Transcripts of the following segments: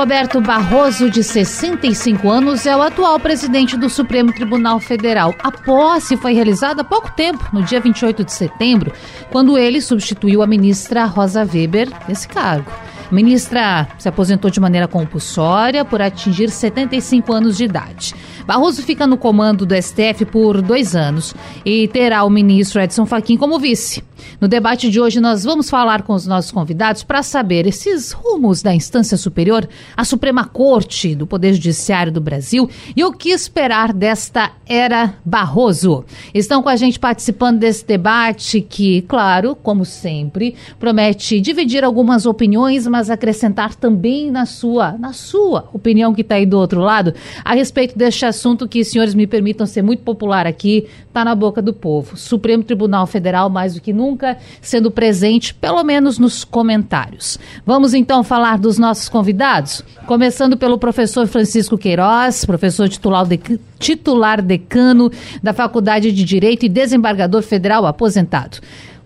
Roberto Barroso, de 65 anos, é o atual presidente do Supremo Tribunal Federal. A posse foi realizada há pouco tempo, no dia 28 de setembro, quando ele substituiu a ministra Rosa Weber nesse cargo. Ministra se aposentou de maneira compulsória por atingir 75 anos de idade. Barroso fica no comando do STF por dois anos e terá o ministro Edson Fachin como vice. No debate de hoje, nós vamos falar com os nossos convidados para saber esses rumos da instância superior, a Suprema Corte do Poder Judiciário do Brasil e o que esperar desta era Barroso. Estão com a gente participando desse debate que, claro, como sempre, promete dividir algumas opiniões, mas acrescentar também na sua, na sua opinião que está aí do outro lado, a respeito deste assunto que, senhores, me permitam ser muito popular aqui, está na boca do povo. Supremo Tribunal Federal, mais do que nunca, sendo presente, pelo menos nos comentários. Vamos então falar dos nossos convidados, começando pelo professor Francisco Queiroz, professor titular, de, titular decano da Faculdade de Direito e desembargador federal aposentado.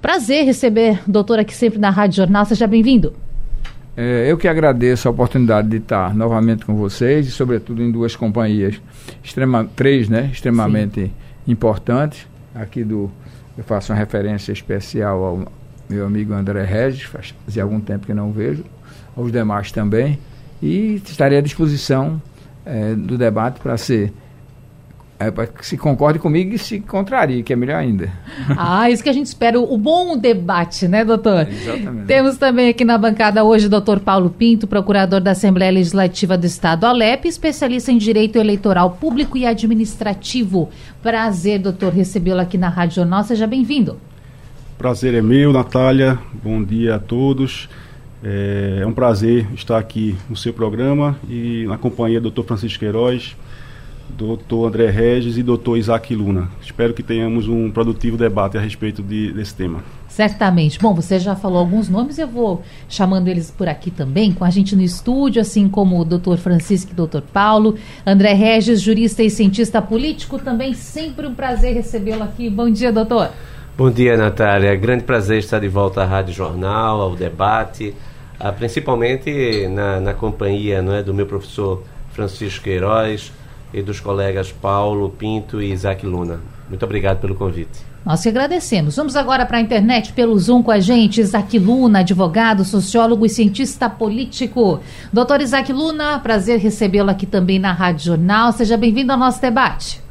Prazer receber o doutor aqui sempre na Rádio Jornal. Seja bem-vindo. É, eu que agradeço a oportunidade de estar novamente com vocês e, sobretudo, em duas companhias, extrema, três, né, extremamente Sim. importantes, aqui do eu faço uma referência especial ao meu amigo André Regis, fazia algum tempo que não vejo, aos demais também, e estarei à disposição é, do debate para ser é, para que se concorde comigo e se contrarie, que é melhor ainda. Ah, isso que a gente espera, o bom debate, né, doutor? É, exatamente. Temos também aqui na bancada hoje o doutor Paulo Pinto, procurador da Assembleia Legislativa do Estado, Alep, especialista em Direito Eleitoral Público e Administrativo. Prazer, doutor, recebê-lo aqui na Rádio Jornal. Seja bem-vindo. Prazer é meu, Natália. Bom dia a todos. É, é um prazer estar aqui no seu programa e na companhia do doutor Francisco Queiroz, doutor André Regis e doutor Isaac Luna. Espero que tenhamos um produtivo debate a respeito de, desse tema. Certamente. Bom, você já falou alguns nomes, eu vou chamando eles por aqui também, com a gente no estúdio, assim como o doutor Francisco e o doutor Paulo. André Regis, jurista e cientista político, também sempre um prazer recebê-lo aqui. Bom dia, doutor. Bom dia, Natália. Grande prazer estar de volta à Rádio Jornal, ao debate, principalmente na, na companhia não é, do meu professor Francisco Queiroz, e dos colegas Paulo Pinto e Isaac Luna. Muito obrigado pelo convite. Nós que agradecemos. Vamos agora para a internet pelo Zoom com a gente, Isaac Luna, advogado, sociólogo e cientista político. Doutor Isaac Luna, prazer recebê-lo aqui também na Rádio Jornal. Seja bem-vindo ao nosso debate.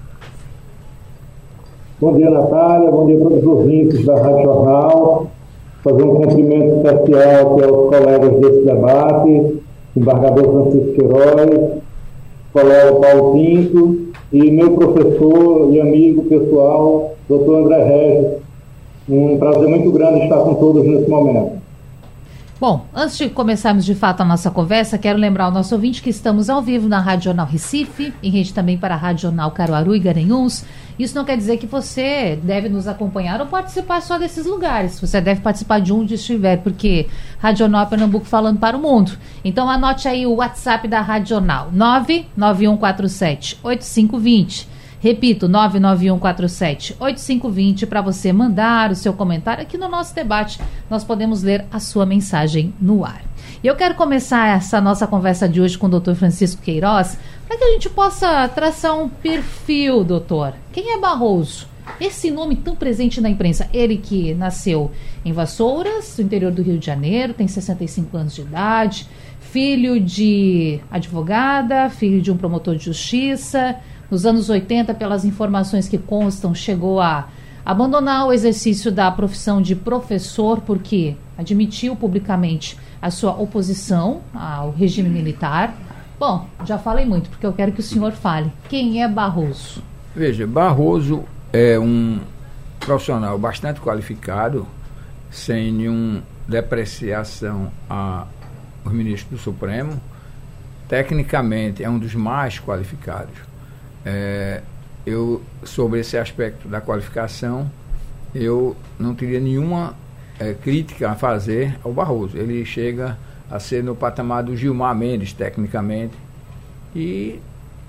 Bom dia, Natália. Bom dia a todos os ouvintes da Rádio Jornal. Fazer um cumprimento especial aqui aos colegas desse debate, embargador Francisco Queiroz, colega Paulo Pinto e meu professor e amigo pessoal, doutor André Regis. Um prazer muito grande estar com todos nesse momento. Bom, antes de começarmos de fato a nossa conversa, quero lembrar ao nosso ouvinte que estamos ao vivo na Rádio Jornal Recife, em rede também para a Rádio Jornal Caruaru e Garanhuns. Isso não quer dizer que você deve nos acompanhar ou participar só desses lugares. Você deve participar de onde estiver, porque Rádio Jornal Pernambuco falando para o mundo. Então anote aí o WhatsApp da Rádio Jornal, 99147 8520. Repito, 991478520 para você mandar o seu comentário aqui no nosso debate. Nós podemos ler a sua mensagem no ar. E eu quero começar essa nossa conversa de hoje com o doutor Francisco Queiroz, para que a gente possa traçar um perfil, doutor. Quem é Barroso? Esse nome tão presente na imprensa, ele que nasceu em Vassouras, no interior do Rio de Janeiro, tem 65 anos de idade, filho de advogada, filho de um promotor de justiça, nos anos 80, pelas informações que constam, chegou a abandonar o exercício da profissão de professor porque admitiu publicamente a sua oposição ao regime militar. Bom, já falei muito, porque eu quero que o senhor fale. Quem é Barroso? Veja, Barroso é um profissional bastante qualificado, sem nenhuma depreciação a os ministros do Supremo, tecnicamente é um dos mais qualificados. É, eu sobre esse aspecto da qualificação, eu não teria nenhuma é, crítica a fazer ao Barroso. Ele chega a ser no patamar do Gilmar Mendes, tecnicamente, e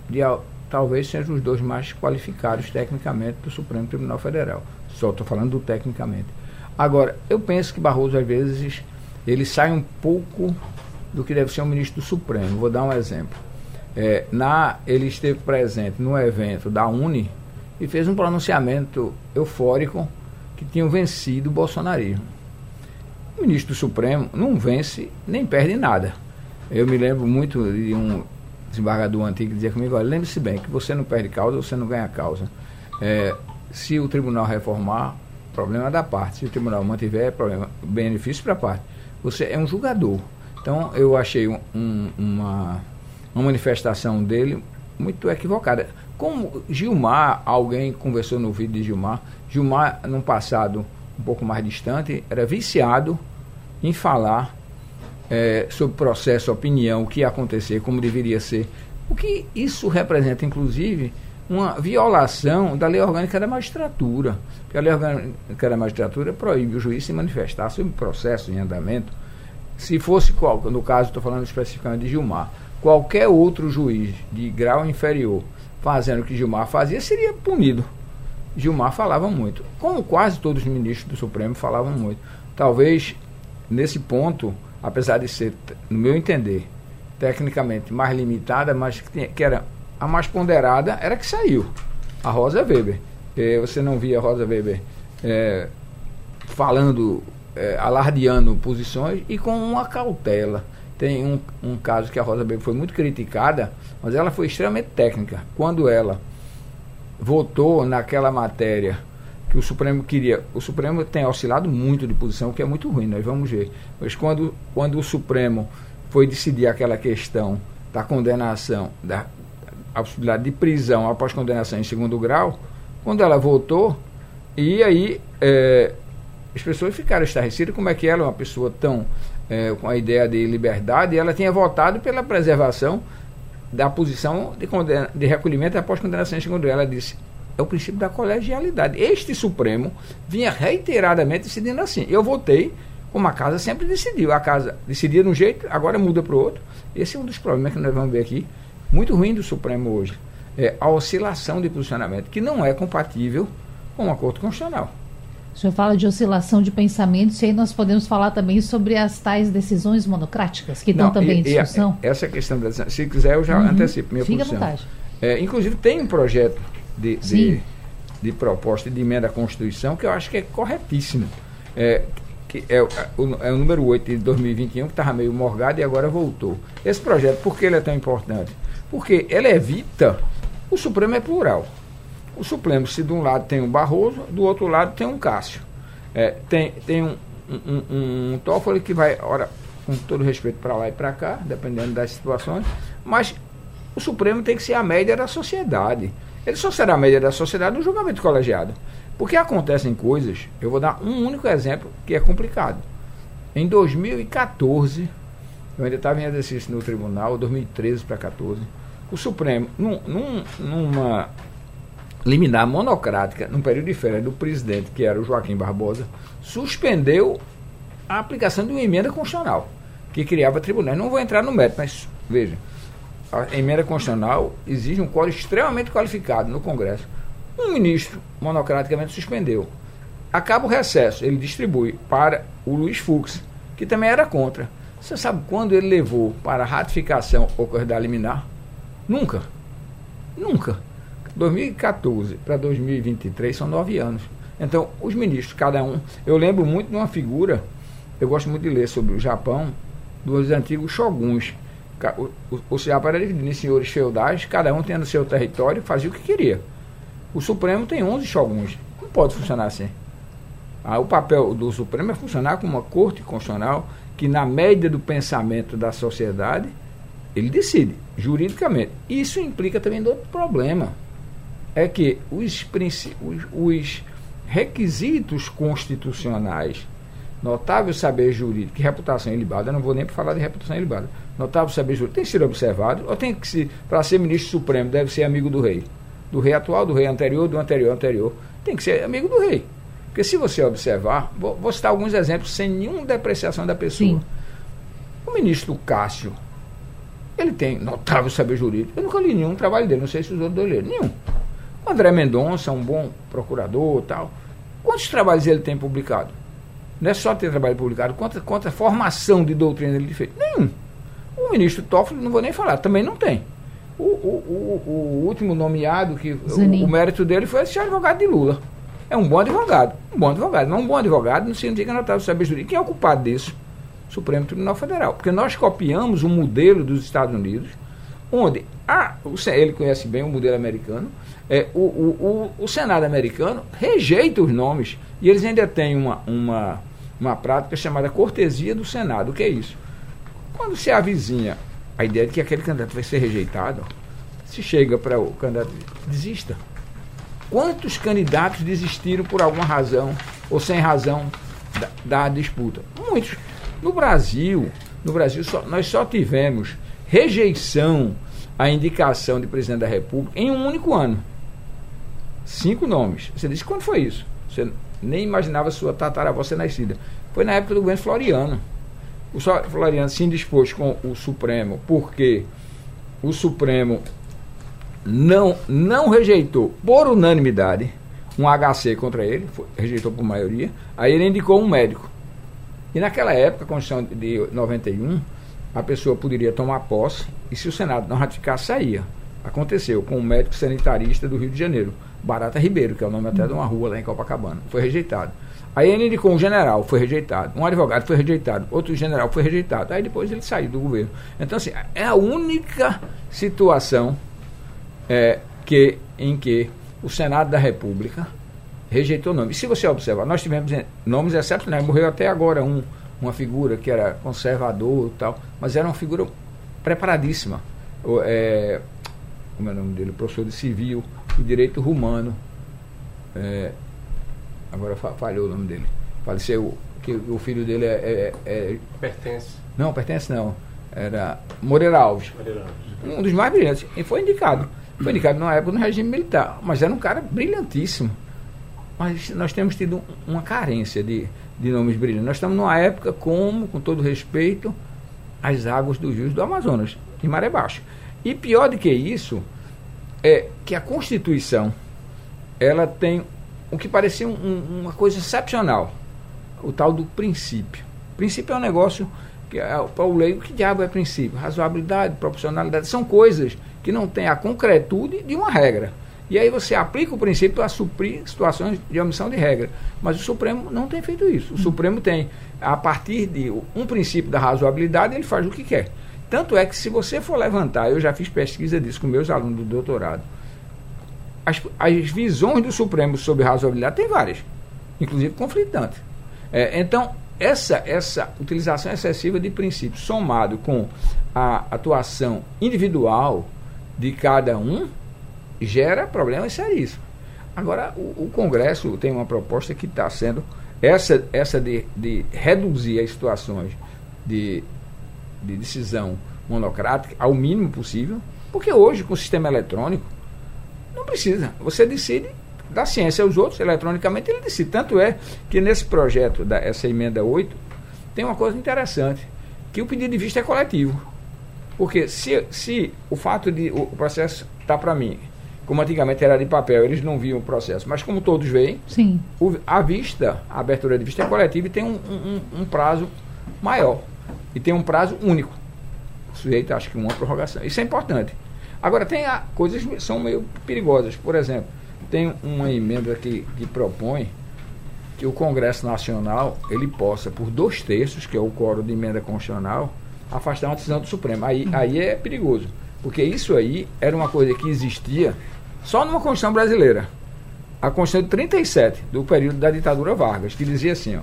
de, talvez sejam os dois mais qualificados tecnicamente do Supremo Tribunal Federal. Só estou falando do tecnicamente. Agora, eu penso que Barroso, às vezes, ele sai um pouco do que deve ser um ministro do Supremo. Vou dar um exemplo. É, na, ele esteve presente no evento da Uni e fez um pronunciamento eufórico que tinham vencido o bolsonarismo. O ministro do Supremo não vence nem perde nada. Eu me lembro muito de um desembargador antigo que dizia comigo, olha, lembre-se bem que você não perde causa, você não ganha causa. É, se o tribunal reformar, problema da parte. Se o tribunal mantiver, problema, benefício para a parte. Você é um julgador. Então eu achei um, uma, uma manifestação dele muito equivocada. Como Gilmar, alguém conversou no vídeo de Gilmar, Gilmar, num passado um pouco mais distante, era viciado em falar é, sobre processo, opinião, o que ia acontecer, como deveria ser. O que isso representa, inclusive, uma violação da lei orgânica da magistratura. Porque a lei orgânica da magistratura proíbe o juiz se manifestar sobre processo em andamento se fosse, qual, no caso estou falando especificamente de Gilmar, qualquer outro juiz de grau inferior fazendo o que Gilmar fazia, seria punido. Gilmar falava muito, como quase todos os ministros do Supremo falavam muito. Talvez, nesse ponto, apesar de ser, no meu entender, tecnicamente mais limitada, mas que, tinha, que era a mais ponderada, era que saiu. A Rosa Weber. você não via a Rosa Weber é, falando é, alardeando posições e com uma cautela. Tem um, um caso que a Rosa Weber foi muito criticada, mas ela foi extremamente técnica. Quando ela votou naquela matéria que o Supremo queria. O Supremo tem oscilado muito de posição, o que é muito ruim, nós vamos ver. Mas quando, quando o Supremo foi decidir aquela questão da condenação, da a possibilidade de prisão após condenação em segundo grau, quando ela votou, e aí é, as pessoas ficaram estarrecidas como é que ela, uma pessoa tão é, com a ideia de liberdade, ela tinha votado pela preservação da posição de, de recolhimento após condenação grau. Ela disse, é o princípio da colegialidade. Este Supremo vinha reiteradamente decidindo assim. Eu votei como a casa sempre decidiu. A casa decidia de um jeito, agora muda para o outro. Esse é um dos problemas que nós vamos ver aqui, muito ruim do Supremo hoje. É a oscilação de posicionamento, que não é compatível com o acordo constitucional. O senhor fala de oscilação de pensamentos e aí nós podemos falar também sobre as tais decisões monocráticas que estão também e, em discussão. E a, essa questão, da, se quiser eu já uhum. antecipo minha Fique posição. À vontade. É, inclusive tem um projeto de, de, de, proposta de emenda à Constituição que eu acho que é corretíssimo. É, que é, o, é o número 8 de 2021 que estava meio morgado e agora voltou. Esse projeto, por que ele é tão importante? Porque ele evita, o Supremo é plural. O Supremo, se de um lado tem um Barroso, do outro lado tem um Cássio. É, tem tem um, um, um, um Toffoli que vai, ora, com todo respeito, para lá e para cá, dependendo das situações, mas o Supremo tem que ser a média da sociedade. Ele só será a média da sociedade no julgamento colegiado. Porque acontecem coisas, eu vou dar um único exemplo que é complicado. Em 2014, eu ainda estava em exercício no tribunal, 2013 para 14, o Supremo, num, num, numa liminar monocrática, no período de férias do presidente, que era o Joaquim Barbosa, suspendeu a aplicação de uma emenda constitucional que criava tribunais. Não vou entrar no mérito, mas veja, a emenda constitucional exige um quórum extremamente qualificado no Congresso. Um ministro monocraticamente suspendeu. Acaba o recesso, ele distribui para o Luiz Fux, que também era contra. Você sabe quando ele levou para a ratificação ou da liminar? Nunca. Nunca. 2014 para 2023 são nove anos. Então, os ministros, cada um. Eu lembro muito de uma figura, eu gosto muito de ler sobre o Japão, dos antigos shoguns. O, Japão era dividido em senhores feudais, cada um tendo seu território, fazia o que queria. O Supremo tem 11 shoguns. Não pode funcionar assim. Ah, o papel do Supremo é funcionar como uma corte constitucional que, na média do pensamento da sociedade, ele decide, juridicamente. Isso implica também outro problema é que os, os, os requisitos constitucionais, notável saber jurídico e reputação ilibada, não vou nem falar de reputação ilibada, notável saber jurídico, tem que ser observado, ou tem que ser, para ser ministro supremo, deve ser amigo do rei? Do rei atual, do rei anterior, do anterior anterior. Tem que ser amigo do rei. Porque se você observar, vou, vou citar alguns exemplos sem nenhuma depreciação da pessoa. Sim. O ministro Cássio, ele tem notável saber jurídico. Eu nunca li nenhum trabalho dele, não sei se os outros leram. Nenhum. O André Mendonça, um bom procurador tal. Quantos trabalhos ele tem publicado? Não é só ter trabalho publicado, quanta, quanta formação de doutrina ele fez? Nenhum. O ministro Toffoli, não vou nem falar, também não tem. O, o, o, o último nomeado, que o, o, mérito dele foi ser advogado de Lula. É um bom advogado. Um bom advogado. Mas um bom advogado não significa notável saber jurídico. Quem é o culpado disso? Supremo Tribunal Federal. Porque nós copiamos um modelo dos Estados Unidos, onde ele conhece bem o modelo americano, é, o, o, o, o Senado americano rejeita os nomes e eles ainda têm uma, uma, uma prática chamada cortesia do Senado. O que é isso? Quando se avizinha a ideia de que aquele candidato vai ser rejeitado, se chega para o candidato, desista. Quantos candidatos desistiram por alguma razão ou sem razão da, da disputa? Muitos. No Brasil, no Brasil só, nós só tivemos rejeição à indicação de presidente da República em um único ano. Cinco nomes. Você disse quando foi isso? Você nem imaginava sua tataravó ser nascida. Foi na época do governo Floriano. O Floriano se indispôs com o Supremo porque o Supremo não, não rejeitou por unanimidade um HC contra ele, foi, rejeitou por maioria. Aí ele indicou um médico. E naquela época, a Constituição de 91, a pessoa poderia tomar posse e se o Senado não ratificasse, saía. Aconteceu com um médico sanitarista do Rio de Janeiro, Barata Ribeiro, que é o nome até de uma rua lá em Copacabana. Foi rejeitado. Aí ele indicou um general, foi rejeitado. Um advogado foi rejeitado. Outro general foi rejeitado. Aí depois ele saiu do governo. Então, assim, é a única situação é, que, em que o Senado da República rejeitou o nome. E se você observar, nós tivemos nomes excepcionais. Morreu até agora um, uma figura que era conservador e tal, mas era uma figura preparadíssima. O, é, como é o nome dele? Professor de civil e direito romano. É, agora falhou o nome dele. Faleceu, que o filho dele é, é, é, Pertence. Não, pertence não. Era Moreira Alves. Moreira Alves. Um dos mais brilhantes. E foi indicado. Foi indicado numa época no regime militar. Mas era um cara brilhantíssimo mas nós temos tido uma carência de, de nomes brilhantes. Nós estamos numa época como, com todo respeito, as águas dos rios do Amazonas, em maré baixa. E pior do que isso, é que a Constituição ela tem o que parecia um, uma coisa excepcional, o tal do princípio. Princípio é um negócio que é, para o leigo, que diabo é princípio? Razoabilidade, proporcionalidade, são coisas que não têm a concretude de uma regra. E aí você aplica o princípio a suprir situações de omissão de regra. Mas o Supremo não tem feito isso. O Supremo tem, a partir de um princípio da razoabilidade, ele faz o que quer. Tanto é que se você for levantar, eu já fiz pesquisa disso com meus alunos do doutorado, as, as visões do Supremo sobre razoabilidade tem várias, inclusive conflitantes. É, então, essa, essa utilização excessiva de princípios, somado com a atuação individual de cada um, gera problemas seríssimos. Agora, o, o Congresso tem uma proposta que está sendo essa, essa de, de reduzir as situações de, de decisão monocrática ao mínimo possível, porque hoje, com o sistema eletrônico, não precisa. Você decide da ciência aos outros, eletronicamente ele decide. Tanto é que nesse projeto, da, essa emenda 8, tem uma coisa interessante, que o pedido de vista é coletivo. Porque se, se o fato de o processo está para mim como antigamente era de papel, eles não viam o processo. Mas como todos veem, Sim. O, a vista, a abertura de vista é coletiva e tem um, um, um, prazo maior. E tem um prazo único. Sujeito, acho que uma prorrogação. Isso é importante. Agora, tem a, coisas que são meio perigosas. Por exemplo, tem uma emenda que, que propõe que o Congresso Nacional ele possa, por dois terços, que é o quórum de emenda constitucional, afastar uma decisão do Supremo. Aí, aí é perigoso. Porque isso aí era uma coisa que existia só numa Constituição brasileira. A Constituição de 37, do período da ditadura Vargas, que dizia assim, ó,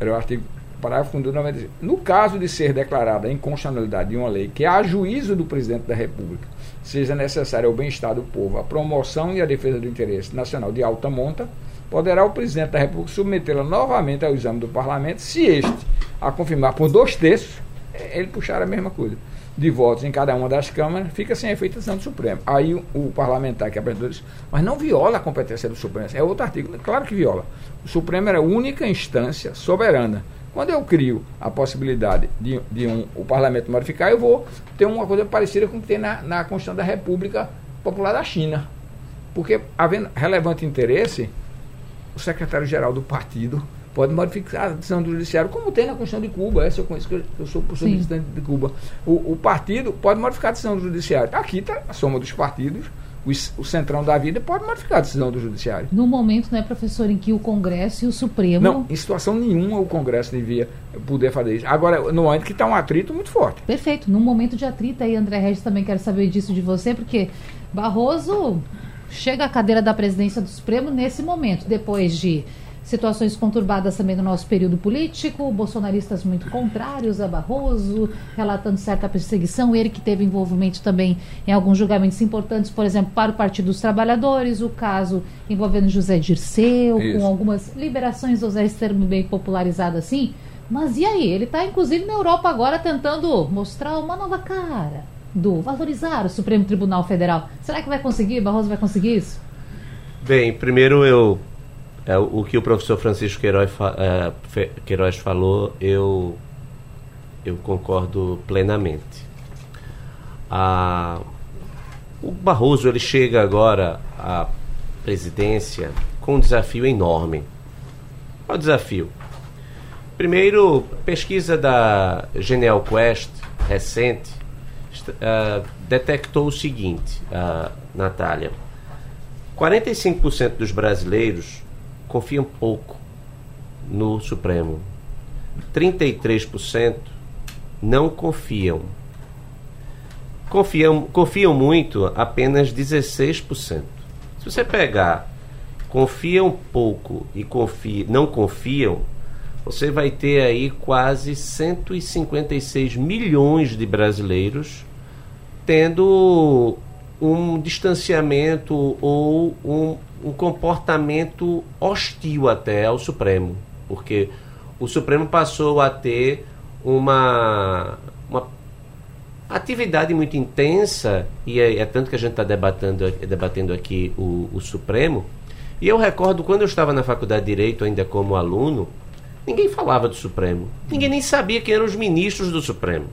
era o artigo, parágrafo 90, no caso de ser declarada a inconstitucionalidade de uma lei que, a juízo do presidente da República, seja necessária ao bem-estar do povo, a promoção e a defesa do interesse nacional de alta monta, poderá o presidente da República submetê-la novamente ao exame do parlamento, se este a confirmar por dois terços, ele puxar a mesma coisa de votos em cada uma das câmaras, fica sem efeito decisão do Supremo. Aí o, o parlamentar que apresentou isso, mas não viola a competência do Supremo. É outro artigo. Claro que viola. O Supremo era a única instância soberana. Quando eu crio a possibilidade de, de um, o parlamento modificar, eu vou ter uma coisa parecida com o que tem na, na Constituição da República Popular da China. Porque, havendo relevante interesse, o secretário-geral do partido pode modificar a decisão do judiciário, como tem na Constituição de Cuba. Essa eu conheço, que eu sou professor presidente de Cuba. O, o, partido pode modificar a decisão do judiciário. Aqui está a soma dos partidos. O, o, centrão da vida pode modificar a decisão do judiciário. No momento, né, professor, em que o Congresso e o Supremo. Não, em situação nenhuma o Congresso devia poder fazer isso. Agora, no momento que está um atrito muito forte. Perfeito. Num momento de atrito aí, André Regis, também quero saber disso de você, porque Barroso chega à cadeira da presidência do Supremo nesse momento, depois de situações conturbadas também no nosso período político, bolsonaristas muito contrários a Barroso, relatando certa perseguição, ele que teve envolvimento também em alguns julgamentos importantes, por exemplo, para o Partido dos Trabalhadores, o caso envolvendo José Dirceu, Isso. com algumas liberações, usar esse termo bem popularizado assim. Mas e aí? Ele está, inclusive, na Europa agora tentando mostrar uma nova cara do valorizar o Supremo Tribunal Federal. Será que vai conseguir? Barroso vai conseguir isso? Bem, primeiro eu o que o professor Francisco Queiroz, é, Queiroz falou, eu, eu concordo plenamente. A, o Barroso ele chega agora à presidência com um desafio enorme. Qual o desafio? Primeiro, pesquisa da Genial Quest recente uh, detectou o seguinte, uh, Natália: 45% dos brasileiros confiam pouco no Supremo. 33% não confiam. Confiam, confiam muito apenas 16%. Se você pegar confiam pouco e confia, não confiam, você vai ter aí quase 156 milhões de brasileiros tendo um distanciamento ou um um comportamento hostil até ao Supremo, porque o Supremo passou a ter uma, uma atividade muito intensa, e é, é tanto que a gente está debatendo, debatendo aqui o, o Supremo. E eu recordo quando eu estava na faculdade de Direito, ainda como aluno, ninguém falava do Supremo. Ninguém nem sabia quem eram os ministros do Supremo.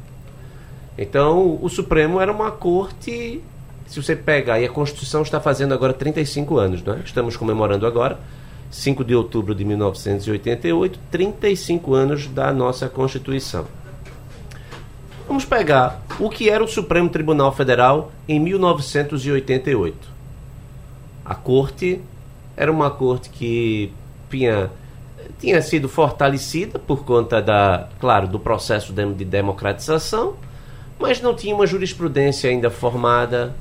Então, o Supremo era uma corte se você pegar, e a Constituição está fazendo agora 35 anos, não é? estamos comemorando agora, 5 de outubro de 1988, 35 anos da nossa Constituição. Vamos pegar o que era o Supremo Tribunal Federal em 1988. A corte era uma corte que tinha, tinha sido fortalecida por conta da, claro, do processo de democratização, mas não tinha uma jurisprudência ainda formada,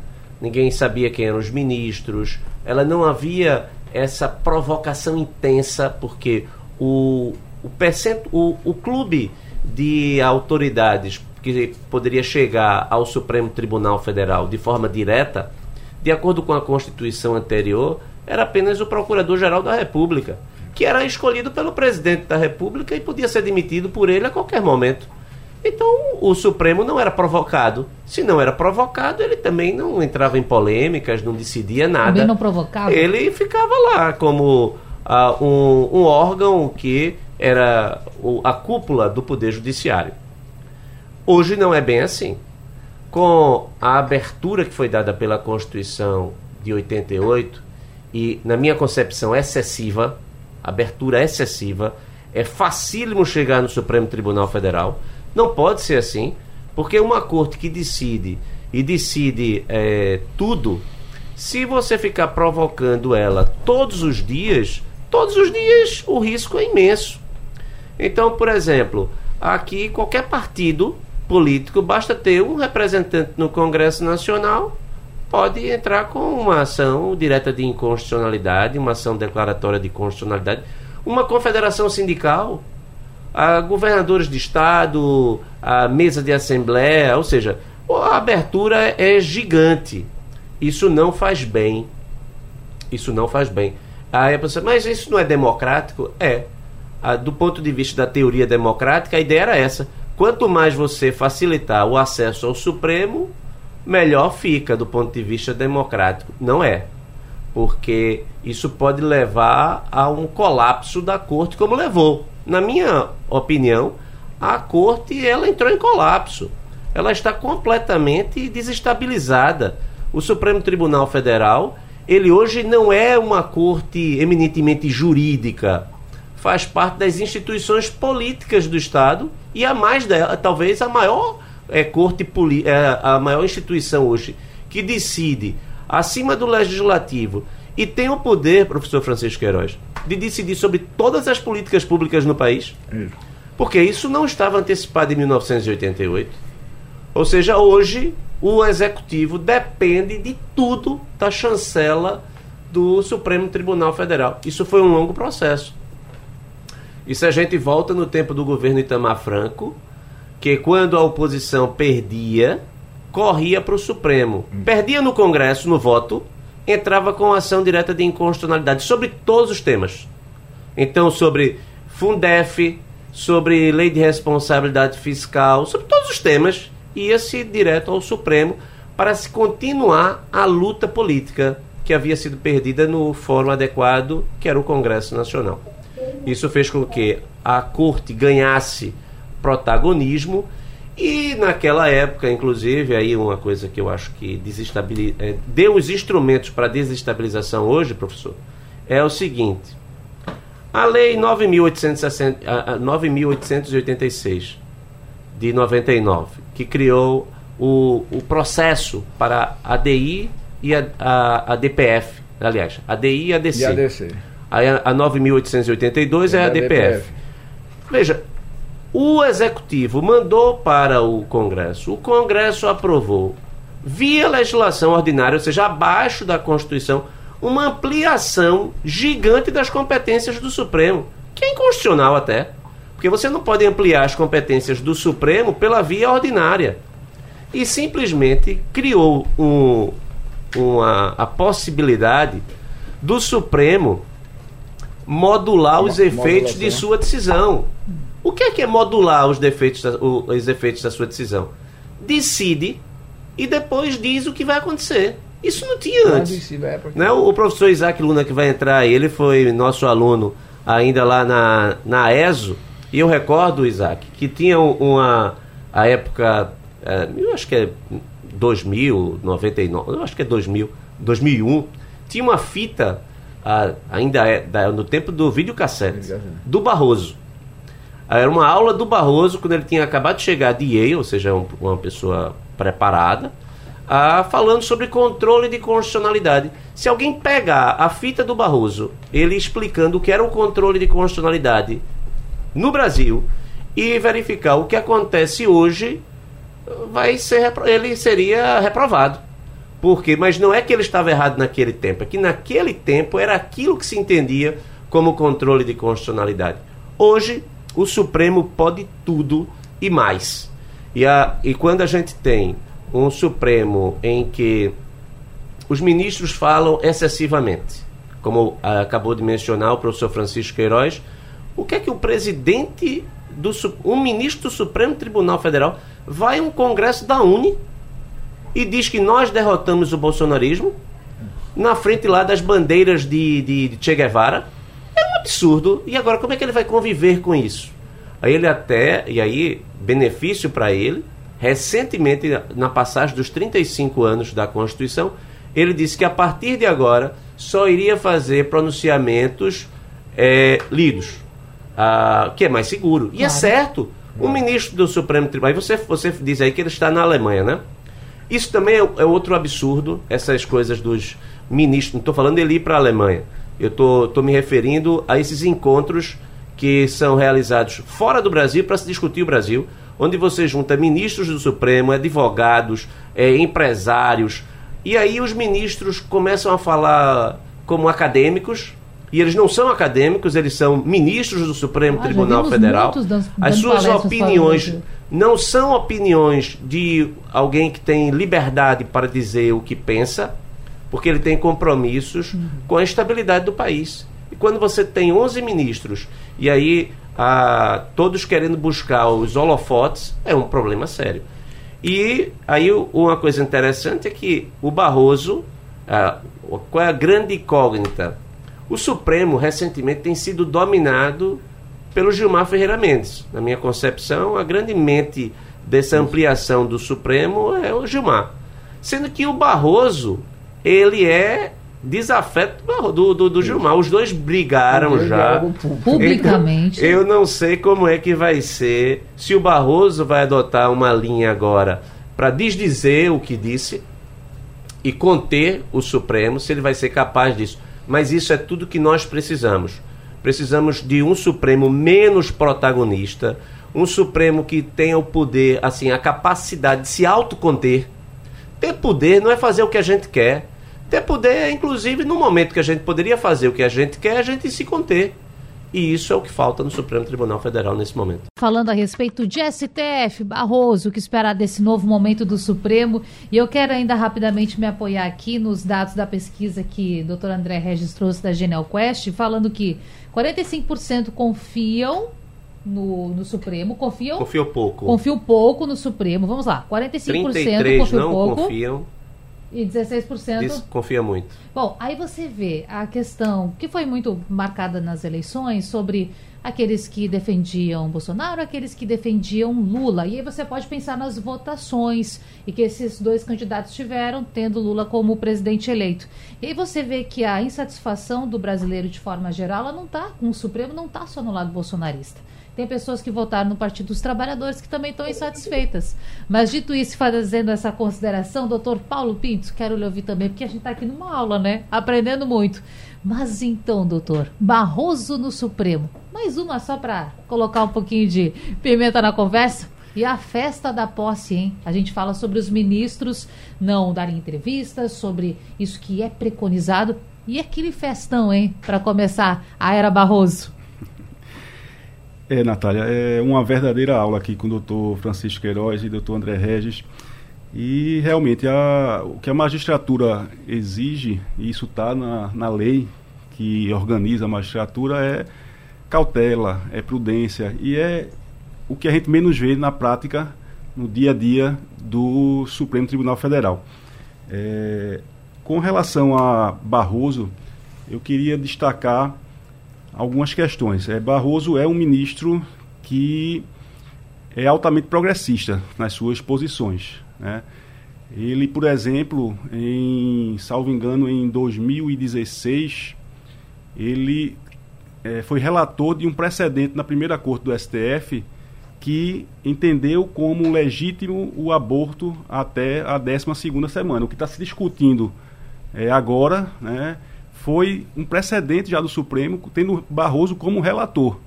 ninguém sabia quem eram os ministros, ela não havia essa provocação intensa, porque o, o, percent, o, o clube de autoridades que poderia chegar ao Supremo Tribunal Federal de forma direta, de acordo com a Constituição anterior, era apenas o Procurador-Geral da República, que era escolhido pelo presidente da República e podia ser demitido por ele a qualquer momento. Então o Supremo não era provocado. Se não era provocado, ele também não entrava em polêmicas, não decidia nada. Também não provocava? Ele ficava lá como uh, um, um, órgão que era o, a cúpula do Poder Judiciário. Hoje não é bem assim. Com a abertura que foi dada pela Constituição de 88, e na minha concepção excessiva, abertura excessiva, é facílimo chegar no Supremo Tribunal Federal não pode ser assim, porque uma corte que decide e decide é, tudo, se você ficar provocando ela todos os dias, todos os dias o risco é imenso. Então, por exemplo, aqui qualquer partido político basta ter um representante no Congresso Nacional pode entrar com uma ação direta de inconstitucionalidade, uma ação declaratória de constitucionalidade, uma confederação sindical a governadores de estado, a mesa de assembleia, ou seja, a abertura é gigante. Isso não faz bem. Isso não faz bem. Aí a pessoa, mas isso não é democrático? É. Ah, do ponto de vista da teoria democrática, a ideia era essa. Quanto mais você facilitar o acesso ao Supremo, melhor fica do ponto de vista democrático. Não é. Porque isso pode levar a um colapso da corte, como levou. Na minha opinião, a corte ela entrou em colapso. Ela está completamente desestabilizada. O Supremo Tribunal Federal ele hoje não é uma corte eminentemente jurídica, faz parte das instituições políticas do Estado e a mais dela, talvez a maior é, corte é, a maior instituição hoje que decide acima do legislativo e tem o poder, professor Francisco Queiroz, de decidir sobre todas as políticas públicas no país. Porque isso não estava antecipado em 1988. Ou seja, hoje o executivo depende de tudo da chancela do Supremo Tribunal Federal. Isso foi um longo processo. E se a gente volta no tempo do governo Itamar Franco, que quando a oposição perdia, corria para o Supremo. Perdia no Congresso, no voto, entrava com ação direta de inconstitucionalidade sobre todos os temas. Então, sobre Fundef, sobre lei de responsabilidade fiscal, sobre todos os temas ia-se direto ao Supremo para se continuar a luta política que havia sido perdida no fórum adequado, que era o Congresso Nacional. Isso fez com que a corte ganhasse protagonismo e naquela época, inclusive, aí uma coisa que eu acho que desestabiliza, é, deu os instrumentos para desestabilização hoje, professor, é o seguinte: a lei 9.886 de 99, que criou o, o processo para a DI e a, a, a DPF, aliás, a DI e a DC. E a DC. A, a 9.882 é a DPF. DPF. Veja, o Executivo mandou para o Congresso, o Congresso aprovou, via legislação ordinária, ou seja, abaixo da Constituição, uma ampliação gigante das competências do Supremo, que é inconstitucional até. Porque você não pode ampliar as competências do Supremo pela via ordinária. E simplesmente criou um, uma, a possibilidade do Supremo modular os efeitos de sua decisão. O que é que é modular os, defeitos da, os efeitos da sua decisão? Decide e depois diz o que vai acontecer. Isso não tinha antes. Né? O, professor Isaac Luna que vai entrar aí, ele foi nosso aluno ainda lá na, na ESO, e eu recordo, Isaac, que tinha uma. A época. É, eu acho que é 2000, 99, eu acho que é 2000, 2001. Tinha uma fita, ainda é, no tempo do videocassete, do Barroso. Era uma aula do Barroso quando ele tinha acabado de chegar de Yale, ou seja, um, uma pessoa preparada, falando sobre controle de constitucionalidade. Se alguém pegar a fita do Barroso, ele explicando o que era o controle de constitucionalidade no Brasil e verificar o que acontece hoje, vai ser ele seria reprovado. Por quê? Mas não é que ele estava errado naquele tempo, é que naquele tempo era aquilo que se entendia como controle de constitucionalidade. Hoje, o Supremo pode tudo e mais. E, a, e quando a gente tem um Supremo em que os ministros falam excessivamente, como acabou de mencionar o professor Francisco Queiroz, o que é que o presidente do um ministro do Supremo Tribunal Federal vai a um congresso da Uni e diz que nós derrotamos o bolsonarismo na frente lá das bandeiras de, de, de Che Guevara? É absurdo. E agora como é que ele vai conviver com isso? Aí ele até, e aí benefício para ele, recentemente na passagem dos 35 anos da Constituição, ele disse que a partir de agora só iria fazer pronunciamentos é, lidos uh, que é mais seguro. E é certo. O ministro do Supremo Tribunal, você, você diz aí que ele está na Alemanha, né? Isso também é, é outro absurdo, essas coisas dos ministros. Não estou falando dele ir para a Alemanha. Eu estou me referindo a esses encontros que são realizados fora do Brasil para se discutir o Brasil, onde você junta ministros do Supremo, advogados, é, empresários, e aí os ministros começam a falar como acadêmicos, e eles não são acadêmicos, eles são ministros do Supremo ah, Tribunal Federal. As suas opiniões não são opiniões de alguém que tem liberdade para dizer o que pensa, porque ele tem compromissos uhum. com a estabilidade do país. E quando você tem 11 ministros e aí ah, todos querendo buscar os holofotes, é um problema sério. E aí uma coisa interessante é que o Barroso, ah, qual é a grande incógnita? O Supremo recentemente tem sido dominado pelo Gilmar Ferreira Mendes. Na minha concepção, a grande mente dessa ampliação do Supremo é o Gilmar. Sendo que o Barroso, ele é desafeto do, do, do Gilmar. Os dois brigaram já. Publicamente. Então, eu não sei como é que vai ser. Se o Barroso vai adotar uma linha agora para desdizer o que disse e conter o Supremo, se ele vai ser capaz disso. Mas isso é tudo que nós precisamos. Precisamos de um Supremo menos protagonista, um Supremo que tenha o poder, assim, a capacidade de se autoconter. Ter poder não é fazer o que a gente quer ter poder, inclusive, no momento que a gente poderia fazer o que a gente quer, a gente se conter. E isso é o que falta no Supremo Tribunal Federal nesse momento. Falando a respeito de STF, Barroso, o que esperar desse novo momento do Supremo? E eu quero ainda rapidamente me apoiar aqui nos dados da pesquisa que o doutor André Regis trouxe da Genial Quest, falando que 45% confiam no, no Supremo, confiam... Confiam pouco. Confiam pouco no Supremo. Vamos lá, 45% confiam não pouco. confiam e 16%. Desconfia muito. Bom, aí você vê a questão que foi muito marcada nas eleições sobre aqueles que defendiam Bolsonaro, aqueles que defendiam Lula. E aí você pode pensar nas votações e que esses dois candidatos tiveram, tendo Lula como presidente eleito. E aí você vê que a insatisfação do brasileiro de forma geral, ela não está com o Supremo, não está só no lado bolsonarista. Tem pessoas que votaram no Partido dos Trabalhadores que também estão insatisfeitas. Mas dito isso, fazendo essa consideração, doutor Paulo Pinto, quero lhe ouvir também, porque a gente está aqui numa aula, né? Aprendendo muito. Mas então, doutor, Barroso no Supremo. Mais uma só para colocar um pouquinho de pimenta na conversa. E a festa da posse, hein? A gente fala sobre os ministros não darem entrevistas, sobre isso que é preconizado. E aquele festão, hein? Para começar a era Barroso. É, Natália, é uma verdadeira aula aqui com o doutor Francisco Queiroz e doutor André Regis. E realmente a, o que a magistratura exige, e isso está na, na lei que organiza a magistratura, é cautela, é prudência. E é o que a gente menos vê na prática, no dia a dia do Supremo Tribunal Federal. É, com relação a Barroso, eu queria destacar algumas questões. É, Barroso é um ministro que é altamente progressista nas suas posições. Né? Ele, por exemplo, em, salvo engano, em 2016, ele é, foi relator de um precedente na primeira corte do STF que entendeu como legítimo o aborto até a 12 segunda semana. O que está se discutindo é, agora, né, foi um precedente já do Supremo, tendo Barroso como relator.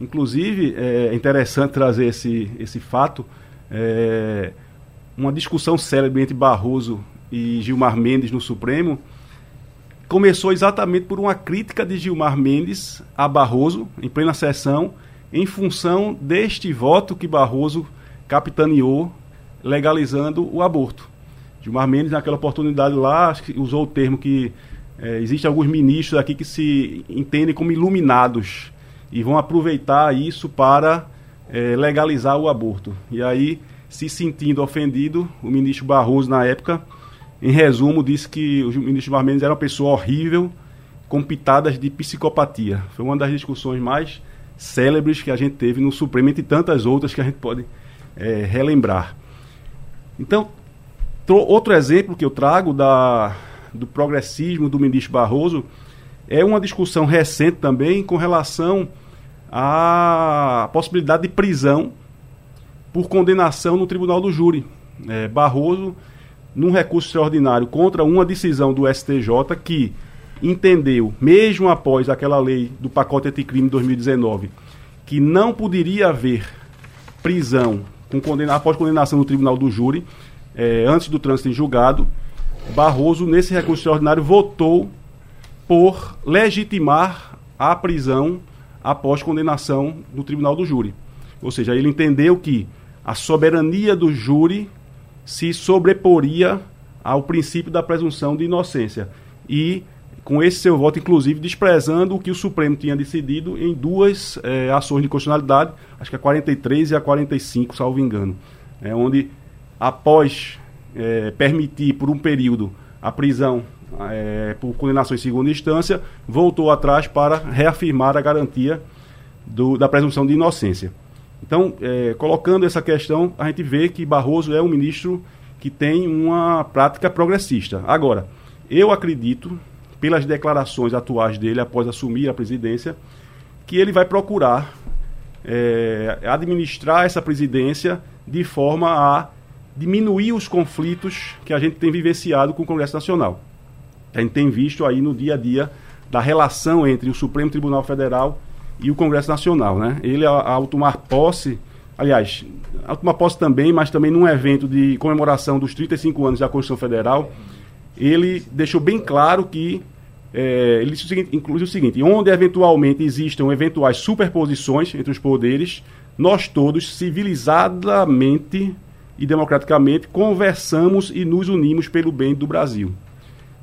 Inclusive, é interessante trazer esse, esse fato, é, uma discussão célebre entre Barroso e Gilmar Mendes no Supremo começou exatamente por uma crítica de Gilmar Mendes a Barroso, em plena sessão, em função deste voto que Barroso capitaneou legalizando o aborto. Gilmar Mendes, naquela oportunidade lá, usou o termo que é, Existem alguns ministros aqui que se entendem como iluminados e vão aproveitar isso para é, legalizar o aborto. E aí, se sentindo ofendido, o ministro Barroso, na época, em resumo, disse que o ministro Barmendes era uma pessoa horrível, com pitadas de psicopatia. Foi uma das discussões mais célebres que a gente teve no Supremo, entre tantas outras que a gente pode é, relembrar. Então, outro exemplo que eu trago da, do progressismo do ministro Barroso é uma discussão recente também com relação à possibilidade de prisão por condenação no tribunal do júri. É, Barroso, num recurso extraordinário contra uma decisão do STJ que entendeu, mesmo após aquela lei do pacote anticrime de 2019, que não poderia haver prisão com condena, após condenação no tribunal do júri, é, antes do trânsito em julgado, Barroso, nesse recurso extraordinário, votou por legitimar a prisão após condenação do tribunal do júri. Ou seja, ele entendeu que a soberania do júri se sobreporia ao princípio da presunção de inocência. E com esse seu voto, inclusive, desprezando o que o Supremo tinha decidido em duas é, ações de constitucionalidade, acho que a 43 e a 45, salvo engano, é, onde, após é, permitir por um período a prisão é, por condenação em segunda instância, voltou atrás para reafirmar a garantia do, da presunção de inocência. Então, é, colocando essa questão, a gente vê que Barroso é um ministro que tem uma prática progressista. Agora, eu acredito, pelas declarações atuais dele após assumir a presidência, que ele vai procurar é, administrar essa presidência de forma a diminuir os conflitos que a gente tem vivenciado com o Congresso Nacional. A gente tem visto aí no dia a dia da relação entre o Supremo Tribunal Federal e o Congresso Nacional, né? Ele, ao, tomar posse, aliás, ao tomar posse também, mas também num evento de comemoração dos 35 anos da Constituição Federal, ele deixou bem claro que é, ele disse o seguinte, inclusive o seguinte, onde eventualmente existam eventuais superposições entre os poderes, nós todos civilizadamente e democraticamente conversamos e nos unimos pelo bem do Brasil.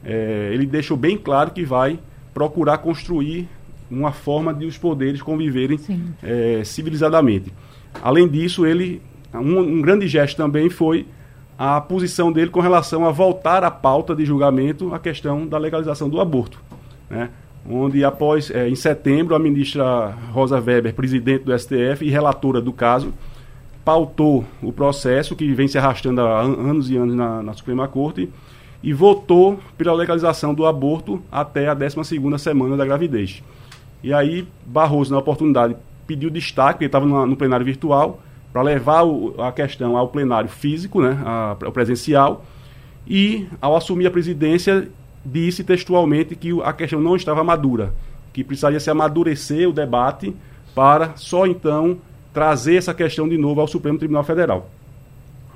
É, ele deixou bem claro que vai procurar construir uma forma de os poderes conviverem é, civilizadamente. Além disso, ele um, um, grande gesto também foi a posição dele com relação a voltar à pauta de julgamento a questão da legalização do aborto, né? onde após é, em setembro a ministra Rosa Weber, presidente do STF e relatora do caso, pautou o processo que vem se arrastando há anos e anos na, na Suprema Corte e votou pela legalização do aborto até a 12 semana da gravidez. E aí Barroso, na oportunidade, pediu destaque, ele estava no, plenário virtual, para levar o, a questão ao plenário físico, né, ao presencial, e ao assumir a presidência disse textualmente que a questão não estava madura, que precisaria se amadurecer o debate para só então trazer essa questão de novo ao Supremo Tribunal Federal.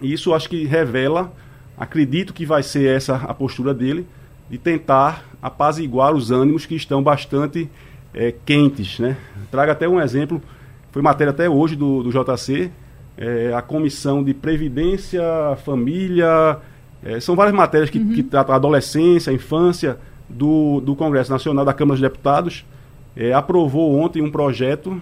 E isso acho que revela, acredito que vai ser essa a postura dele, de tentar apaziguar os ânimos que estão bastante é, quentes. Né? Trago até um exemplo, foi matéria até hoje do, do JC, é, a Comissão de Previdência, Família, é, são várias matérias que, uhum. que tratam a adolescência, a infância do, do Congresso Nacional, da Câmara dos Deputados, aprovou ontem um projeto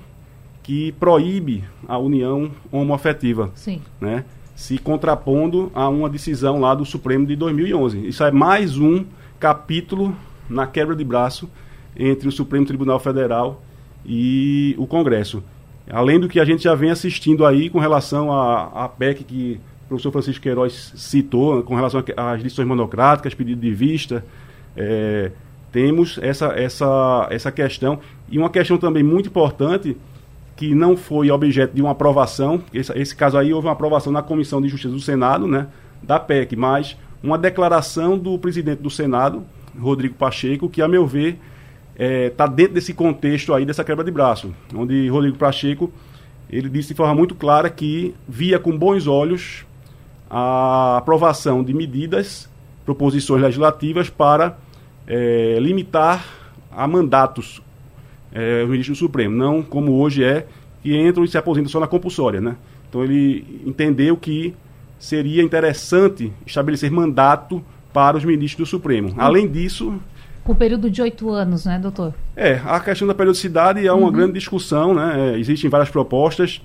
que proíbe a união homoafetiva, Sim. né? se contrapondo a uma decisão lá do Supremo de 2011. Isso é mais um capítulo na quebra de braço entre o Supremo Tribunal Federal e o Congresso. Além do que a gente já vem assistindo aí com relação à, à PEC que o professor Francisco Queiroz citou, com relação às lições monocráticas, pedido de vista, é, temos essa, essa, essa questão. E uma questão também muito importante que não foi objeto de uma aprovação, esse, esse caso aí houve uma aprovação na Comissão de Justiça do Senado, né, da PEC, mas uma declaração do presidente do Senado, Rodrigo Pacheco, que, a meu ver, está é, tá dentro desse contexto aí dessa quebra de braço, onde Rodrigo Pacheco ele disse de forma muito clara que via com bons olhos a aprovação de medidas, proposições legislativas para é, limitar a mandatos é, os ministros do Supremo, não como hoje é, que entram e se aposentam só na compulsória, né? Então ele entendeu que seria interessante estabelecer mandato para os ministros do Supremo. Além disso... Com o período de oito anos, né, doutor? É, a questão da periodicidade é uma uhum. grande discussão, né? É, existem várias propostas,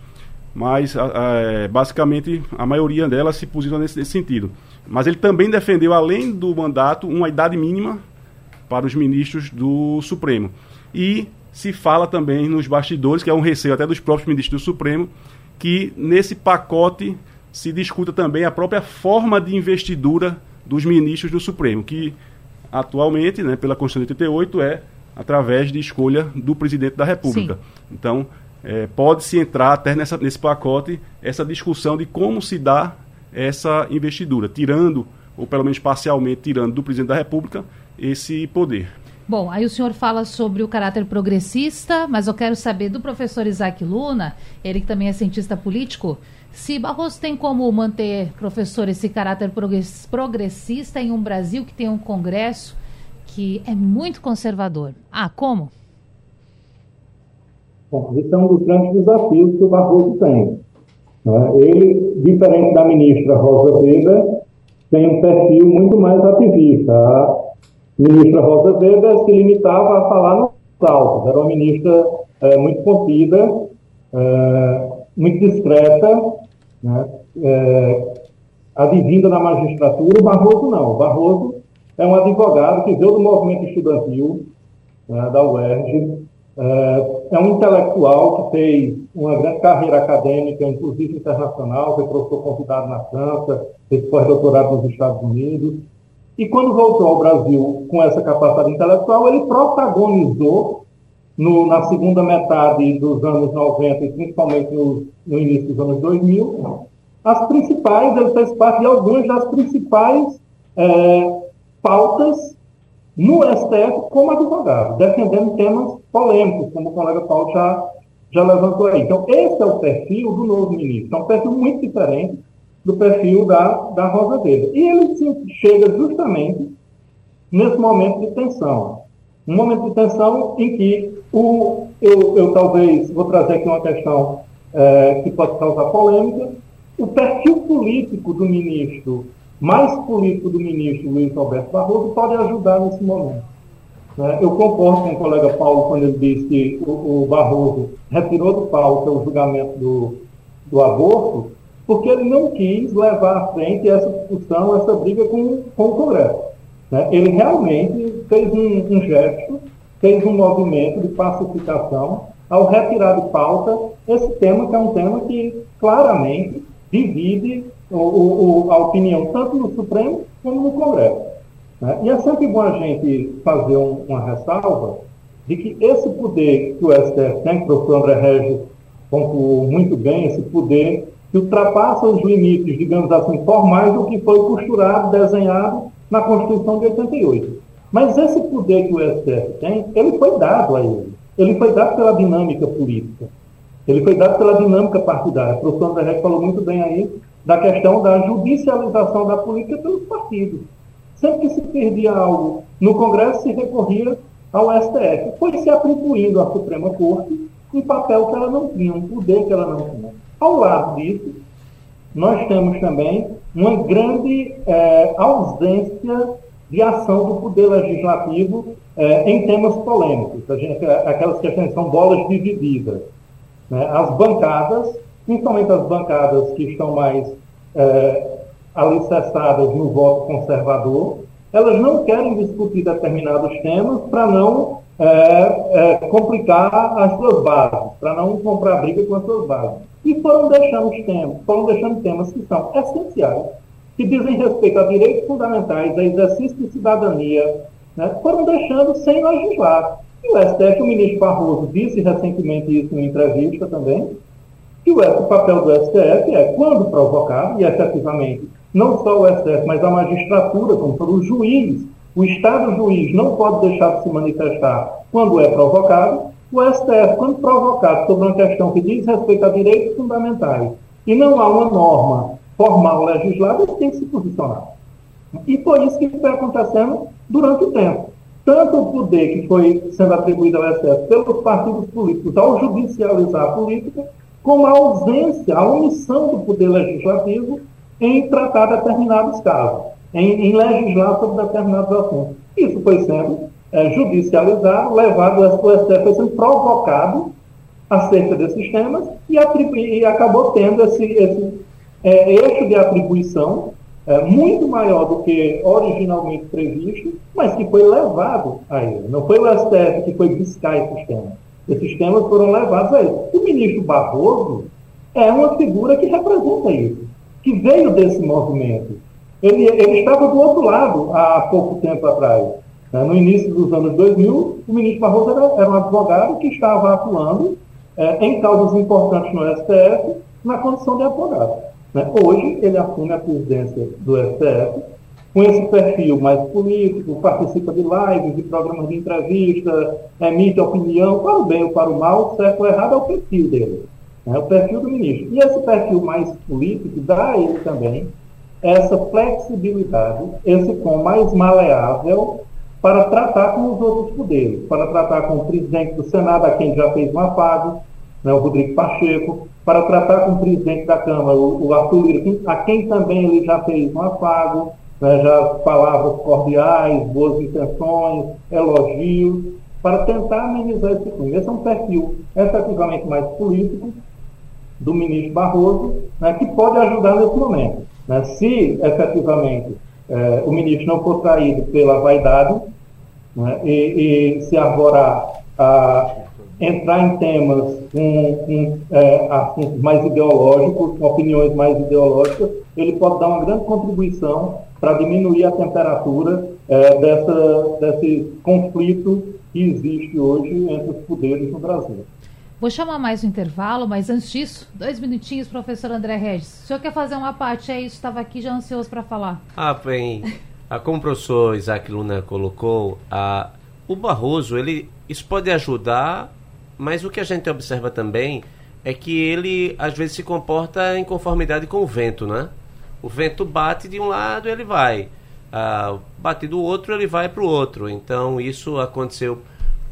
mas é, basicamente a maioria delas se posiciona nesse, nesse sentido. Mas ele também defendeu, além do mandato, uma idade mínima para os ministros do Supremo. E se fala também nos bastidores, que é um receio até dos próprios ministros do Supremo, que nesse pacote se discuta também a própria forma de investidura dos ministros do Supremo, que atualmente, né, pela Constituição de 88, é através de escolha do presidente da República. Sim. Então, é, pode-se entrar até nessa, nesse pacote essa discussão de como se dá essa investidura, tirando, ou pelo menos parcialmente tirando do presidente da República, esse poder. Bom, aí o senhor fala sobre o caráter progressista, mas eu quero saber do professor Isaac Luna, ele que também é cientista político, se Barroso tem como manter, professor, esse caráter progressista em um Brasil que tem um Congresso que é muito conservador. Ah, como? Bom, esse é um dos grandes desafios que o Barroso tem. Né? Ele, diferente da ministra Rosa Weber, tem um perfil muito mais ativista. Ministra Rosa Weber se limitava a falar nos altos, era uma ministra é, muito contida, é, muito discreta, né? é, advinda da magistratura. O Barroso não. O Barroso é um advogado que veio do movimento estudantil né, da UERJ, é um intelectual que fez uma grande carreira acadêmica, inclusive internacional, foi professor convidado na França, fez pós-doutorado nos Estados Unidos. E quando voltou ao Brasil com essa capacidade intelectual, ele protagonizou, no, na segunda metade dos anos 90 e principalmente no, no início dos anos 2000, as principais, ele fez parte de algumas das principais é, pautas no STF como advogado, defendendo temas polêmicos, como o colega Paulo já, já levantou aí. Então, esse é o perfil do novo ministro. É um perfil muito diferente do perfil da, da Rosa Weber. E ele chega justamente nesse momento de tensão. Um momento de tensão em que o, eu, eu talvez vou trazer aqui uma questão é, que pode causar polêmica. O perfil político do ministro mais político do ministro Luiz Alberto Barroso pode ajudar nesse momento. Né? Eu concordo com o colega Paulo quando ele disse que o, o Barroso retirou do pauta o julgamento do, do aborto, porque ele não quis levar à frente essa discussão, essa briga com, com o Congresso. Né? Ele realmente fez um, um gesto, fez um movimento de pacificação ao retirar de pauta esse tema, que é um tema que claramente divide o, o, a opinião tanto no Supremo como no Congresso. Né? E é sempre bom a gente fazer um, uma ressalva de que esse poder que o STF tem, que o professor André Regis pontuou muito bem, esse poder que ultrapassa os limites, digamos assim, formais do que foi costurado, desenhado na Constituição de 88. Mas esse poder que o STF tem, ele foi dado a ele. Ele foi dado pela dinâmica política. Ele foi dado pela dinâmica partidária. O professor André falou muito bem aí da questão da judicialização da política pelos partidos. Sempre que se perdia algo no Congresso, se recorria ao STF. Foi se atribuindo à Suprema Corte um papel que ela não tinha, um poder que ela não tinha. Ao lado disso, nós temos também uma grande é, ausência de ação do poder legislativo é, em temas polêmicos. Gente, aquelas questões são bolas divididas. Né? As bancadas principalmente as bancadas que estão mais é, alicerçadas no voto conservador, elas não querem discutir determinados temas para não é, é, complicar as suas bases, para não comprar briga com as suas bases. E foram deixando os temas, foram deixando temas que são essenciais, que dizem respeito a direitos fundamentais, a exercício de cidadania, né, foram deixando sem legislar. E o STF, o ministro Barroso disse recentemente isso em entrevista também, que o, o papel do STF é, quando provocado, e efetivamente, não só o STF, mas a magistratura, como todo o juiz, o Estado juiz não pode deixar de se manifestar quando é provocado, o STF, quando provocado sobre uma questão que diz respeito a direitos fundamentais e não há uma norma formal legislada, ele tem que se posicionar. E foi isso que foi acontecendo durante o tempo. Tanto o poder que foi sendo atribuído ao STF pelos partidos políticos ao judicializar a política, com a ausência, a omissão do Poder Legislativo em tratar determinados casos, em, em legislar sobre determinados assuntos. Isso foi sendo é, judicializado, levado ao STF, foi sendo provocado acerca desses temas e, e acabou tendo esse, esse é, eixo de atribuição é, muito maior do que originalmente previsto, mas que foi levado a ele. Não foi o STF que foi buscar esses temas. Esses temas foram levados a ele. O ministro Barroso é uma figura que representa isso, que veio desse movimento. Ele, ele estava do outro lado há pouco tempo atrás. Né? No início dos anos 2000, o ministro Barroso era, era um advogado que estava atuando é, em causas importantes no STF na condição de advogado. Né? Hoje, ele assume a presidência do STF com esse perfil mais político, participa de lives, de programas de entrevista, emite opinião, para o bem ou para o mal, certo ou errado, é o perfil dele, é o perfil do ministro. E esse perfil mais político dá a ele também essa flexibilidade, esse tom mais maleável para tratar com os outros poderes, para tratar com o presidente do Senado, a quem já fez um afago, né, o Rodrigo Pacheco, para tratar com o presidente da Câmara, o, o Arthur Lira, a quem também ele já fez um afago, né, já palavras cordiais, boas intenções, elogios, para tentar amenizar esse clima. Esse é um perfil efetivamente mais político do ministro Barroso, né, que pode ajudar nesse momento. Né? Se efetivamente eh, o ministro não for traído pela vaidade né, e, e, se arvorar a entrar em temas com, com é, assuntos mais ideológicos, com opiniões mais ideológicas, ele pode dar uma grande contribuição para diminuir a temperatura é, dessa, desse conflito que existe hoje entre os poderes no Brasil. Vou chamar mais um intervalo, mas antes disso, dois minutinhos, professor André Regis. O senhor quer fazer uma parte? É isso, estava aqui já ansioso para falar. Ah, bem, como o professor Isaac Luna colocou, a, o Barroso, ele, isso pode ajudar mas o que a gente observa também é que ele às vezes se comporta em conformidade com o vento, né? O vento bate de um lado, ele vai. Ah, bate do outro, ele vai para o outro. Então isso aconteceu.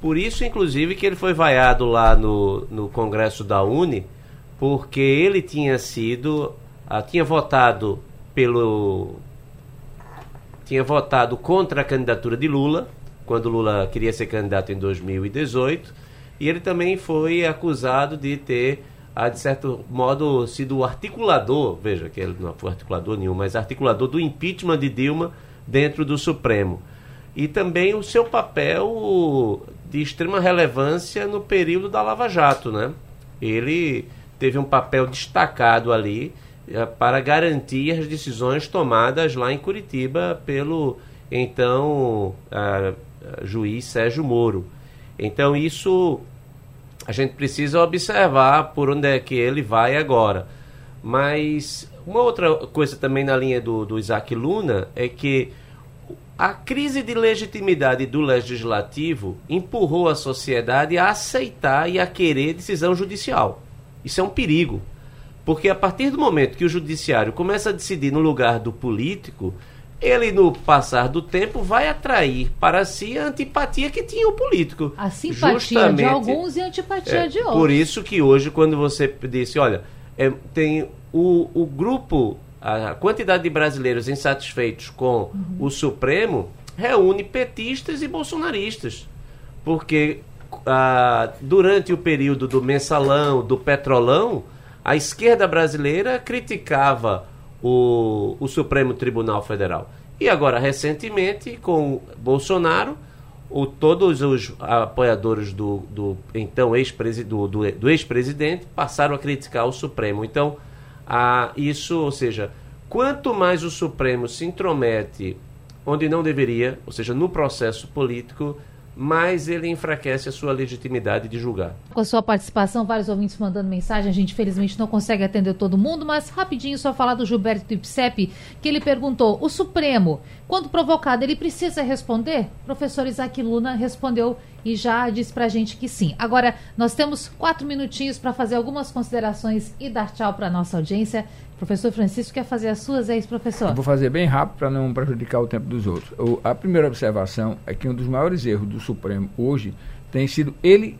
Por isso, inclusive, que ele foi vaiado lá no, no Congresso da Uni, porque ele tinha sido. Ah, tinha votado pelo. Tinha votado contra a candidatura de Lula, quando Lula queria ser candidato em 2018 e ele também foi acusado de ter, ah, de certo modo, sido o articulador, veja que ele não foi articulador nenhum, mas articulador do impeachment de Dilma dentro do Supremo. E também o seu papel de extrema relevância no período da Lava Jato, né? Ele teve um papel destacado ali para garantir as decisões tomadas lá em Curitiba pelo então juiz Sérgio Moro. Então isso a gente precisa observar por onde é que ele vai agora. Mas uma outra coisa também na linha do, do Isaac Luna é que a crise de legitimidade do legislativo empurrou a sociedade a aceitar e a querer decisão judicial. Isso é um perigo. Porque a partir do momento que o judiciário começa a decidir no lugar do político, ele, no passar do tempo, vai atrair para si a antipatia que tinha o político. A simpatia Justamente, de alguns e a antipatia é, de outros. Por isso que hoje, quando você disse, olha, é, tem o, o grupo, a quantidade de brasileiros insatisfeitos com uhum. o Supremo reúne petistas e bolsonaristas. Porque ah, durante o período do mensalão, do petrolão, a esquerda brasileira criticava o, o Supremo Tribunal Federal. E agora, recentemente, com Bolsonaro, o, todos os apoiadores do, do então ex-presidente do, do, do ex-presidente passaram a criticar o Supremo. Então, a, isso, ou seja, quanto mais o Supremo se intromete onde não deveria, ou seja, no processo político, mais ele enfraquece a sua legitimidade de julgar. Com a sua participação, vários ouvintes mandando mensagem, a gente felizmente não consegue atender todo mundo, mas rapidinho só falar do Gilberto Ipsep, que ele perguntou, o Supremo, quando provocado, ele precisa responder? Professor Isaac Luna respondeu e já disse pra gente que sim. Agora, nós temos quatro minutinhos para fazer algumas considerações e dar tchau para nossa audiência. Professor Francisco quer fazer as suas, é isso, professor? Eu vou fazer bem rápido para não prejudicar o tempo dos outros. O, a primeira observação é que um dos maiores erros do Supremo hoje tem sido ele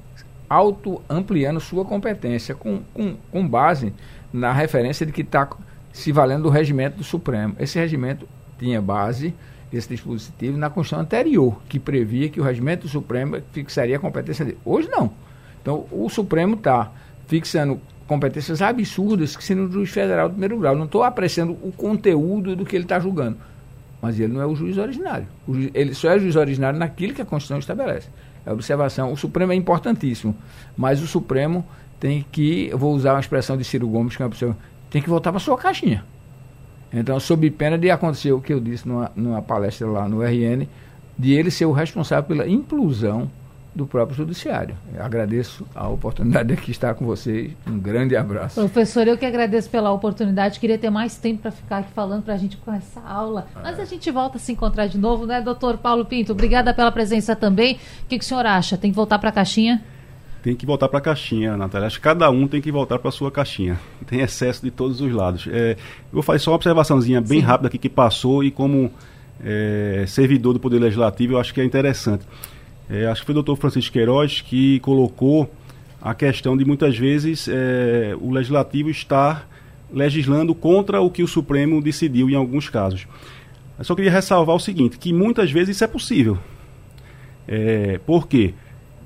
auto-ampliando sua competência com, com, com base na referência de que está se valendo do regimento do Supremo. Esse regimento tinha base, esse dispositivo, na Constituição anterior, que previa que o regimento do Supremo fixaria a competência dele. Hoje não. Então, o Supremo está fixando competências absurdas que seriam do juiz federal do primeiro grau. Não estou apreciando o conteúdo do que ele está julgando. Mas ele não é o juiz originário. O juiz, ele só é juiz originário naquilo que a Constituição estabelece. É a observação. O Supremo é importantíssimo, mas o Supremo tem que, vou usar uma expressão de Ciro Gomes, que é uma pessoa, tem que voltar para sua caixinha. Então, sob pena de acontecer o que eu disse numa, numa palestra lá no RN, de ele ser o responsável pela implosão do próprio judiciário. Eu agradeço a oportunidade de aqui estar com vocês. Um grande abraço. Professor, eu que agradeço pela oportunidade. Queria ter mais tempo para ficar aqui falando para a gente com essa aula. Mas a gente volta a se encontrar de novo, né, doutor Paulo Pinto? Obrigada pela presença também. O que, que o senhor acha? Tem que voltar para a caixinha? Tem que voltar para a caixinha, Natália. Acho que cada um tem que voltar para a sua caixinha. Tem excesso de todos os lados. É, eu vou fazer só uma observaçãozinha bem Sim. rápida aqui que passou e como é, servidor do Poder Legislativo eu acho que é interessante. É, acho que foi o doutor Francisco Queiroz que colocou a questão de muitas vezes é, o legislativo estar legislando contra o que o Supremo decidiu em alguns casos. Eu só queria ressalvar o seguinte, que muitas vezes isso é possível. É, por quê?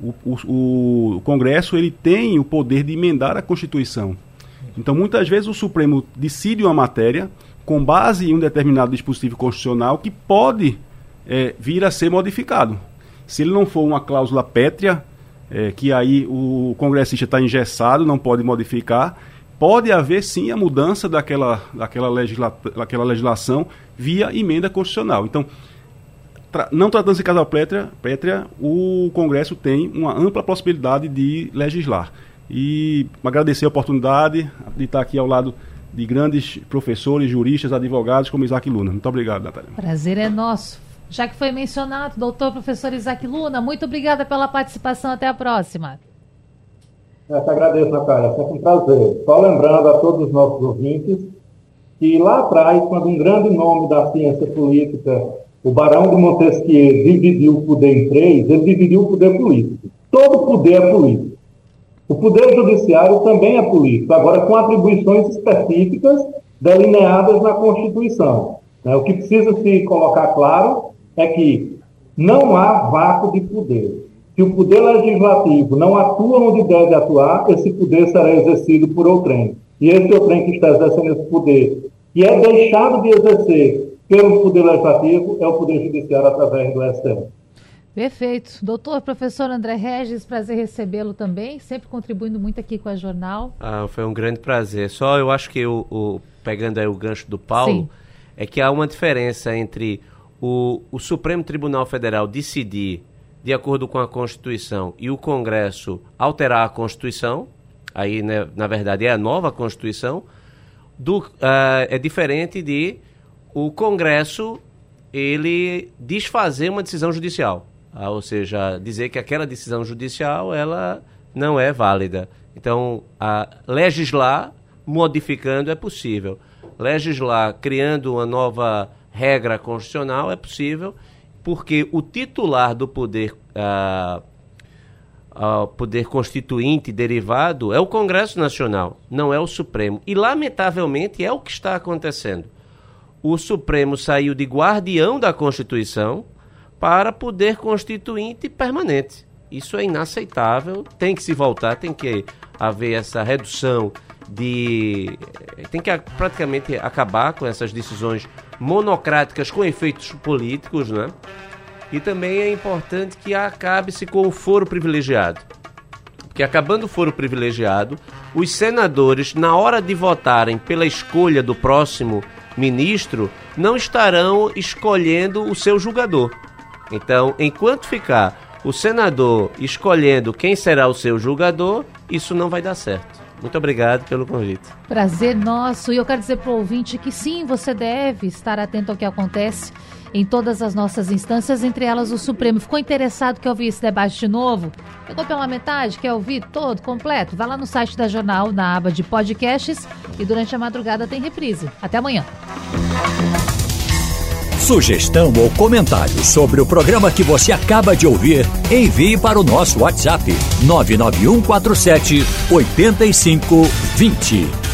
O, o, o, Congresso ele tem o poder de emendar a Constituição. Então, muitas vezes o Supremo decide uma matéria com base em um determinado dispositivo constitucional que pode é, vir a ser modificado. Se ele não for uma cláusula pétrea, é, que aí o congressista está engessado, não pode modificar, pode haver sim a mudança daquela, daquela, legisla, daquela legislação via emenda constitucional. Então, tra não tratando-se de casal pétrea, pétrea, o Congresso tem uma ampla possibilidade de legislar. E agradecer a oportunidade de estar aqui ao lado de grandes professores, juristas, advogados como Isaac Luna. Muito obrigado, Natália. Prazer é nosso. Já que foi mencionado, doutor professor Isaac Luna, muito obrigada pela participação. Até a próxima. Eu te agradeço, Natália. Foi um prazer. Só lembrando a todos os nossos ouvintes que lá atrás, quando um grande nome da ciência política, o Barão de Montesquieu, dividiu o poder em três, ele dividiu o poder político. Todo poder é político. O poder judiciário também é político, agora com atribuições específicas delineadas na Constituição. Né? O que precisa se colocar claro é que não há vácuo de poder. Se o poder legislativo não atua onde deve atuar, esse poder será exercido por outrem. E esse outrem que está exercendo esse poder, que é deixado de exercer pelo poder legislativo, é o poder judiciário através do STF. Perfeito. Doutor, professor André Regis, prazer recebê-lo também, sempre contribuindo muito aqui com a Jornal. Ah, foi um grande prazer. Só eu acho que, o, o pegando aí o gancho do Paulo, Sim. é que há uma diferença entre o, o Supremo Tribunal Federal decidir de acordo com a Constituição e o Congresso alterar a Constituição, aí né, na verdade é a nova Constituição, do, uh, é diferente de o Congresso ele desfazer uma decisão judicial, uh, ou seja, dizer que aquela decisão judicial ela não é válida. Então, legislar modificando é possível. Legislar criando uma nova regra constitucional é possível, porque o titular do poder, uh, uh, poder constituinte derivado é o Congresso Nacional, não é o Supremo. E, lamentavelmente, é o que está acontecendo. O Supremo saiu de guardião da Constituição para poder constituinte permanente. Isso é inaceitável, tem que se voltar, tem que haver essa redução de. tem que praticamente acabar com essas decisões monocráticas com efeitos políticos, né? E também é importante que acabe-se com o foro privilegiado. Porque acabando o foro privilegiado, os senadores, na hora de votarem pela escolha do próximo ministro, não estarão escolhendo o seu julgador. Então, enquanto ficar o senador escolhendo quem será o seu julgador, isso não vai dar certo. Muito obrigado pelo convite. Prazer nosso. E eu quero dizer para o ouvinte que sim, você deve estar atento ao que acontece em todas as nossas instâncias, entre elas o Supremo. Ficou interessado que ouvir esse debate de novo? Pegou pela metade? Quer ouvir todo, completo? Vá lá no site da Jornal, na aba de podcasts e durante a madrugada tem reprise. Até amanhã. Sugestão ou comentário sobre o programa que você acaba de ouvir, envie para o nosso WhatsApp 99147 8520.